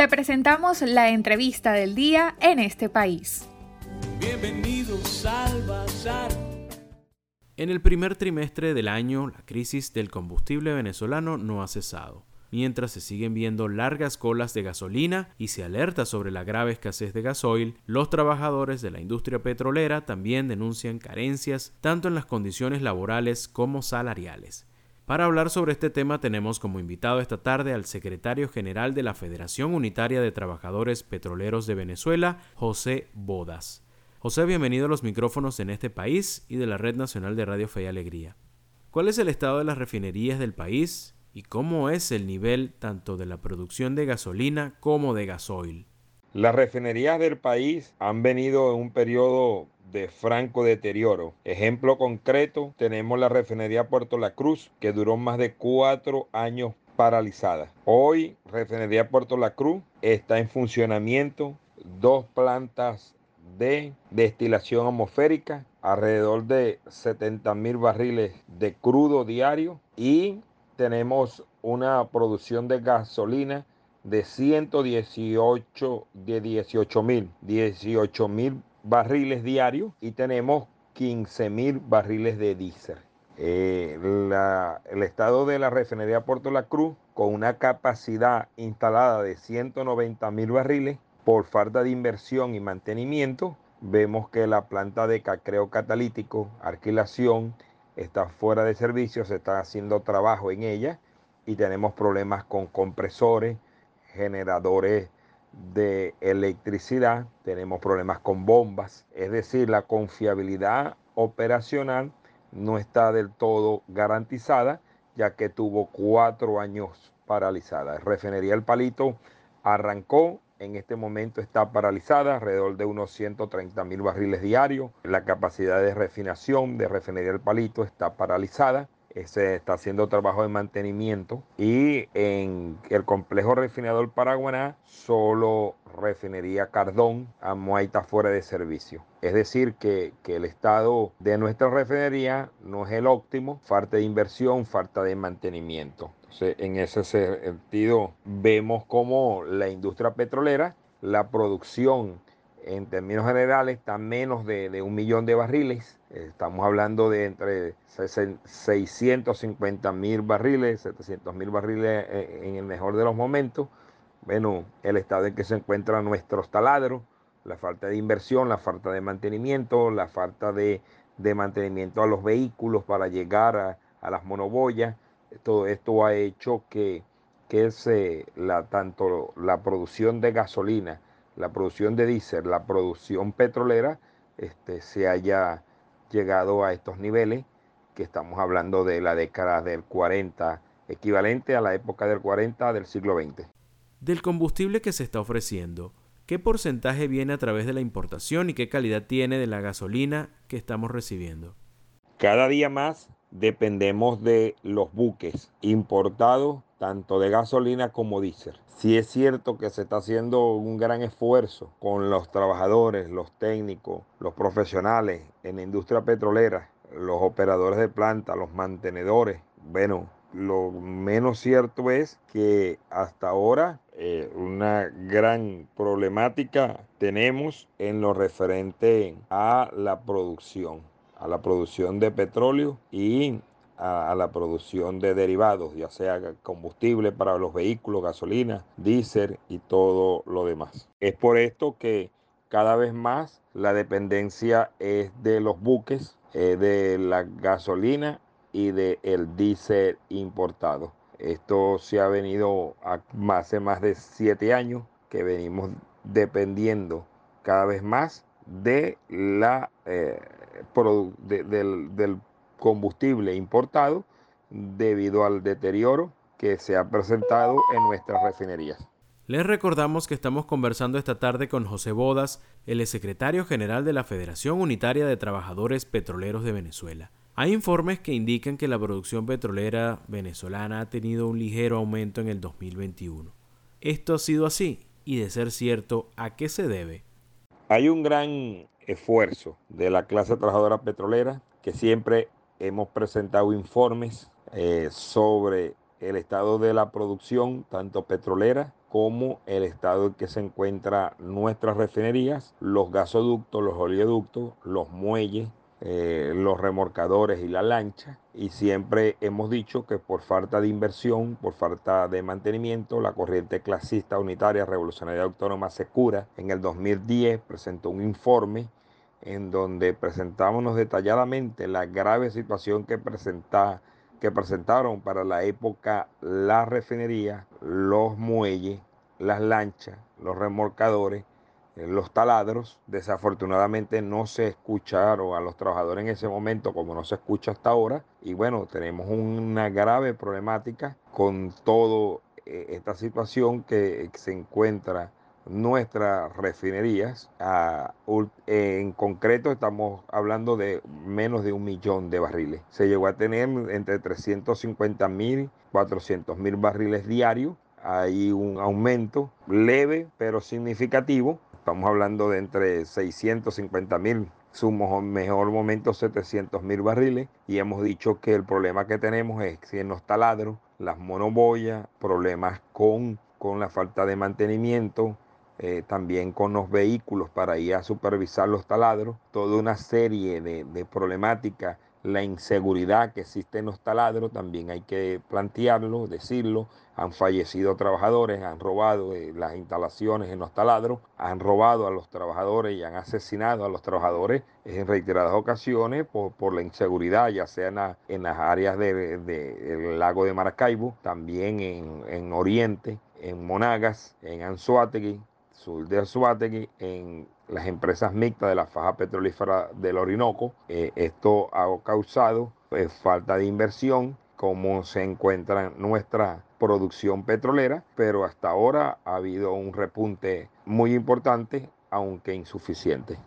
Te presentamos la entrevista del día en este país. Bienvenidos al Bazar. En el primer trimestre del año, la crisis del combustible venezolano no ha cesado. Mientras se siguen viendo largas colas de gasolina y se alerta sobre la grave escasez de gasoil, los trabajadores de la industria petrolera también denuncian carencias tanto en las condiciones laborales como salariales. Para hablar sobre este tema tenemos como invitado esta tarde al secretario general de la Federación Unitaria de Trabajadores Petroleros de Venezuela, José Bodas. José, bienvenido a los micrófonos en este país y de la Red Nacional de Radio Fe y Alegría. ¿Cuál es el estado de las refinerías del país y cómo es el nivel tanto de la producción de gasolina como de gasoil. Las refinerías del país han venido en un periodo de franco deterioro. Ejemplo concreto, tenemos la refinería Puerto La Cruz, que duró más de cuatro años paralizada. Hoy, refinería Puerto La Cruz está en funcionamiento, dos plantas de destilación atmosférica, alrededor de 70 mil barriles de crudo diario y tenemos una producción de gasolina de 118 de 18 mil 18 mil barriles diarios y tenemos 15 mil barriles de diésel. Eh, el estado de la refinería Puerto La Cruz con una capacidad instalada de 190 mil barriles por falta de inversión y mantenimiento vemos que la planta de cacreo catalítico, alquilación está fuera de servicio, se está haciendo trabajo en ella y tenemos problemas con compresores, generadores de electricidad, tenemos problemas con bombas, es decir, la confiabilidad operacional no está del todo garantizada, ya que tuvo cuatro años paralizada. Refinería El Palito arrancó en este momento está paralizada, alrededor de unos 130 mil barriles diarios. La capacidad de refinación de refinería El Palito está paralizada. Se está haciendo trabajo de mantenimiento y en el complejo refinador Paraguaná solo refinería Cardón, Amuay está fuera de servicio. Es decir, que, que, el estado de nuestra refinería no es el óptimo, falta de inversión, falta de mantenimiento en ese sentido, vemos como la industria petrolera, la producción en términos generales está menos de, un millón de barriles. Estamos hablando de entre 650 mil barriles, 700 mil barriles eh, en el mejor de los momentos. Bueno, el estado en que se encuentran nuestros taladros, la falta de inversión, la falta de mantenimiento, la falta de, mantenimiento a los vehículos para llegar a, a las monoboyas todo esto ha hecho que, que se, la, tanto la producción de gasolina, la producción de diésel, la producción petrolera, este, se haya llegado a estos niveles que estamos hablando de la década del 40, equivalente a la época del 40 del siglo XX. Del combustible que se está ofreciendo, ¿qué porcentaje viene a través de la importación y qué calidad tiene de la gasolina que estamos recibiendo? Cada día más dependemos de los buques importados, tanto de gasolina como diésel. Sí es cierto que se está haciendo un gran esfuerzo con los trabajadores, los técnicos, los profesionales en la industria petrolera, los operadores de planta, los mantenedores. Bueno, lo menos cierto es que hasta ahora eh, una gran problemática tenemos en lo referente a la producción a la producción de petróleo y a, la producción de derivados, ya sea combustible para los vehículos, gasolina, diésel y todo lo demás. Es por esto que cada vez más la dependencia es de los buques, eh, de la gasolina y del el diésel importado. Esto se ha venido hace más de siete años que venimos dependiendo cada vez más de la eh, del, combustible importado debido al deterioro que se ha presentado en nuestras refinerías. Les recordamos que estamos conversando esta tarde con José Bodas, el secretario general de la Federación Unitaria de Trabajadores Petroleros de Venezuela. Hay informes que indican que la producción petrolera venezolana ha tenido un ligero aumento en el 2021. ¿Esto ha sido así? Y de ser cierto, ¿a qué se debe? Hay un gran esfuerzo de la clase trabajadora petrolera que siempre hemos presentado informes eh, sobre el estado de la producción, tanto petrolera como el estado en que se encuentran nuestras refinerías, los gasoductos, los oleoductos, los muelles, eh, los remorcadores y la lancha. Y siempre hemos dicho que por falta de inversión, por falta de mantenimiento, la corriente clasista unitaria revolucionaria autónoma Secura en el 2010 presentó un informe en donde presentamos detalladamente la grave situación que, presenta, que presentaron para la época las refinerías, los muelles, las lanchas, los remolcadores eh, los taladros. Desafortunadamente no se escucharon a los trabajadores en ese momento como no se escucha hasta ahora. Y bueno, tenemos una grave problemática con toda eh, esta situación que se encuentra nuestras refinerías. En concreto estamos hablando de menos de un millón de barriles. Se llegó a tener entre 350 mil, 400 mil barriles diarios. Hay un aumento leve pero significativo Estamos hablando de entre 650 mil, su mejor momento 700 mil barriles. Y hemos dicho que el problema que tenemos es que en los taladros, las monoboyas, problemas con, con la falta de mantenimiento, eh, también con los vehículos para ir a supervisar los taladros, toda una serie de, de problemáticas la inseguridad que existe en los taladros, también hay que plantearlo, decirlo. Han fallecido trabajadores, han robado eh, las instalaciones en los taladros, han robado a los trabajadores y han asesinado a los trabajadores en reiteradas ocasiones por, la inseguridad, ya sea en, las áreas del lago de Maracaibo, también en, en Oriente, en Monagas, en Anzuategui, sur de Anzuategui, en las empresas mixtas de la faja petrolífera del Orinoco. Eh, esto ha causado eh, falta de inversión, como se encuentra nuestra producción petrolera, pero hasta ahora ha habido un repunte muy importante, aunque insuficiente.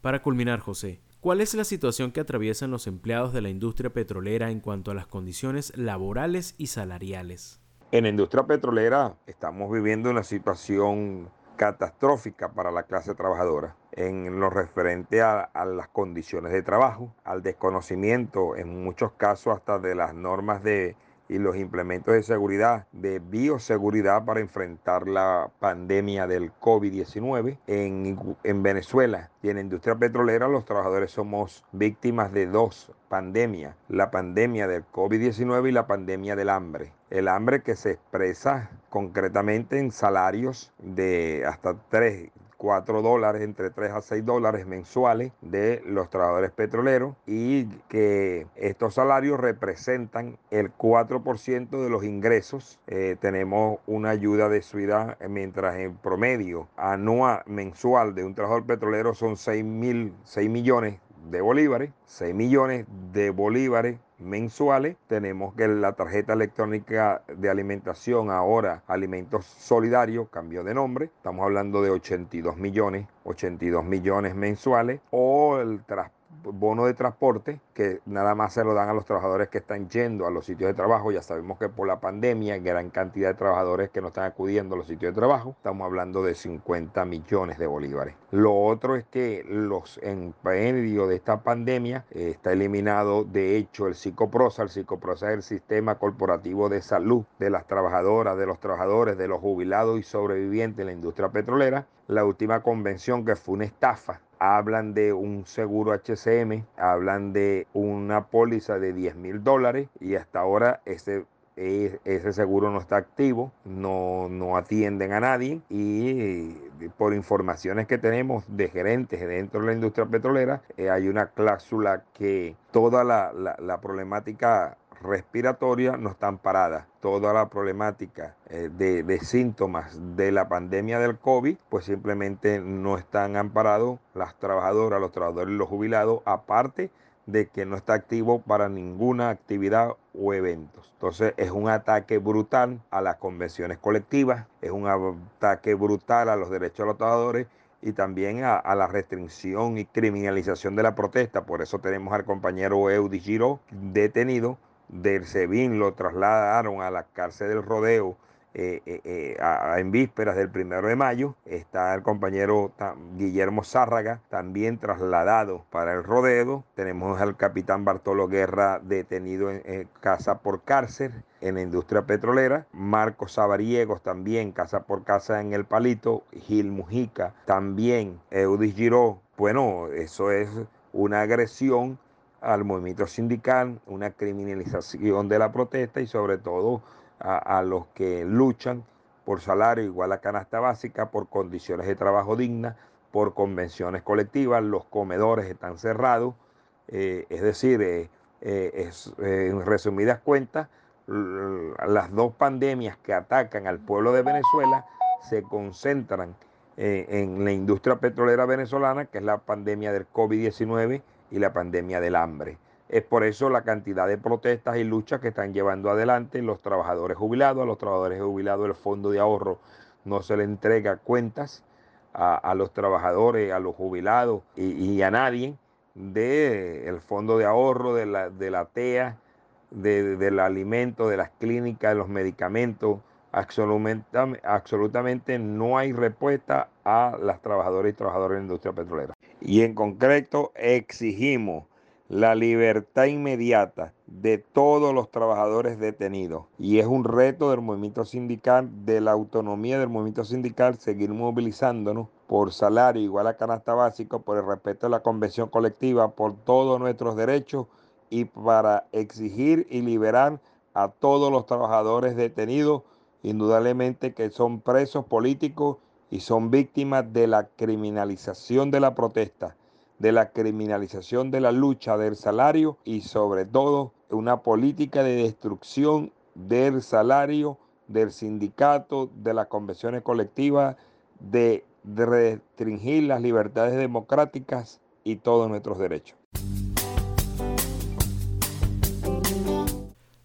Para culminar, José, ¿cuál es la situación que atraviesan los empleados de la industria petrolera en cuanto a las condiciones laborales y salariales? En la industria petrolera estamos viviendo una situación catastrófica para la clase trabajadora en lo referente a, las condiciones de trabajo, al desconocimiento en muchos casos hasta de las normas de y los implementos de seguridad, de bioseguridad para enfrentar la pandemia del COVID-19 en, en, Venezuela y en la industria petrolera los trabajadores somos víctimas de dos pandemias, la pandemia del COVID-19 y la pandemia del hambre. El hambre que se expresa concretamente en salarios de hasta 3, 4 dólares, entre 3 a 6 dólares mensuales de los trabajadores petroleros y que estos salarios representan el 4% de los ingresos. Eh, tenemos una ayuda de ciudad mientras en promedio anual mensual de un trabajador petrolero son 6, mil, 6 millones de bolívares, 6 millones de bolívares mensuales. Tenemos que la tarjeta electrónica de alimentación ahora, Alimentos Solidarios, cambió de nombre. Estamos hablando de 82 millones, 82 millones mensuales. O el transporte bono de transporte que nada más se lo dan a los trabajadores que están yendo a los sitios de trabajo. Ya sabemos que por la pandemia gran cantidad de trabajadores que no están acudiendo a los sitios de trabajo. Estamos hablando de 50 millones de bolívares. Lo otro es que los en medio de esta pandemia eh, está eliminado de hecho el psicoprosa. El psicoprosa es el sistema corporativo de salud de las trabajadoras, de los trabajadores, de los jubilados y sobrevivientes en la industria petrolera. La última convención que fue una estafa hablan de un seguro HCM, hablan de una póliza de 10 mil dólares y hasta ahora ese ese seguro no está activo, no, no, atienden a nadie y por informaciones que tenemos de gerentes dentro de la industria petrolera, eh, hay una cláusula que toda la, la problemática respiratoria no están paradas. Toda la problemática eh, de, síntomas de la pandemia del COVID, pues simplemente no están amparados las trabajadoras, los trabajadores y los jubilados, aparte de que no está activo para ninguna actividad o eventos. Entonces es un ataque brutal a las convenciones colectivas, es un ataque brutal a los derechos de los trabajadores y también a, la restricción y criminalización de la protesta. Por eso tenemos al compañero Eudi Giro detenido del SEBIN lo trasladaron a la cárcel del rodeo eh, eh, eh, en vísperas del primero de mayo. Está el compañero Guillermo Zárraga también trasladado para el rodeo. Tenemos al capitán Bartolo Guerra detenido en, casa por cárcel. en la industria petrolera, Marcos Sabariegos también, casa por casa en El Palito, Gil Mujica también, Eudis Giró. Bueno, eso es una agresión al movimiento sindical, una criminalización de la protesta y sobre todo a, los que luchan por salario igual a canasta básica, por condiciones de trabajo dignas, por convenciones colectivas, los comedores están cerrados, eh, es decir, eh, eh, en resumidas cuentas, las dos pandemias que atacan al pueblo de Venezuela se concentran en la industria petrolera venezolana, que es la pandemia del COVID-19 y la pandemia del hambre. Es por eso la cantidad de protestas y luchas que están llevando adelante los trabajadores jubilados. A los trabajadores jubilados el fondo de ahorro no se le entrega cuentas a, los trabajadores, a los jubilados y, a nadie del fondo de ahorro, de la, de la TEA, del alimento, de las clínicas, de los medicamentos. Absolutamente, absolutamente no hay respuesta a las trabajadoras y trabajadores de la industria petrolera. Y en concreto exigimos la libertad inmediata de todos los trabajadores detenidos. Y es un reto del movimiento sindical, de la autonomía del movimiento sindical, seguir movilizándonos por salario igual a canasta básico, por el respeto a la convención colectiva, por todos nuestros derechos y para exigir y liberar a todos los trabajadores detenidos, indudablemente que son presos políticos y son víctimas de la criminalización de la protesta de la criminalización de la lucha del salario y sobre todo una política de destrucción del salario, del sindicato, de las convenciones colectivas, de, restringir las libertades democráticas y todos nuestros derechos.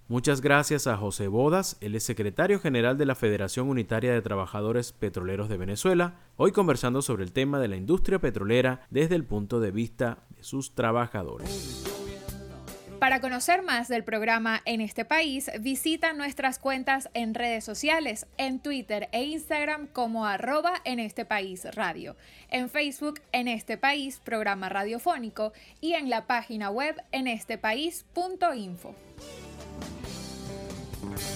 Muchas gracias a José Bodas, el secretario general de la Federación Unitaria de Trabajadores Petroleros de Venezuela, hoy conversando sobre el tema de la industria petrolera desde el punto de vista de sus trabajadores. Para conocer más del programa en este país, visita nuestras cuentas en redes sociales, en Twitter e Instagram como arroba en este país radio, en Facebook en este país programa radiofónico y en la página web en estepaís.info. Thank you.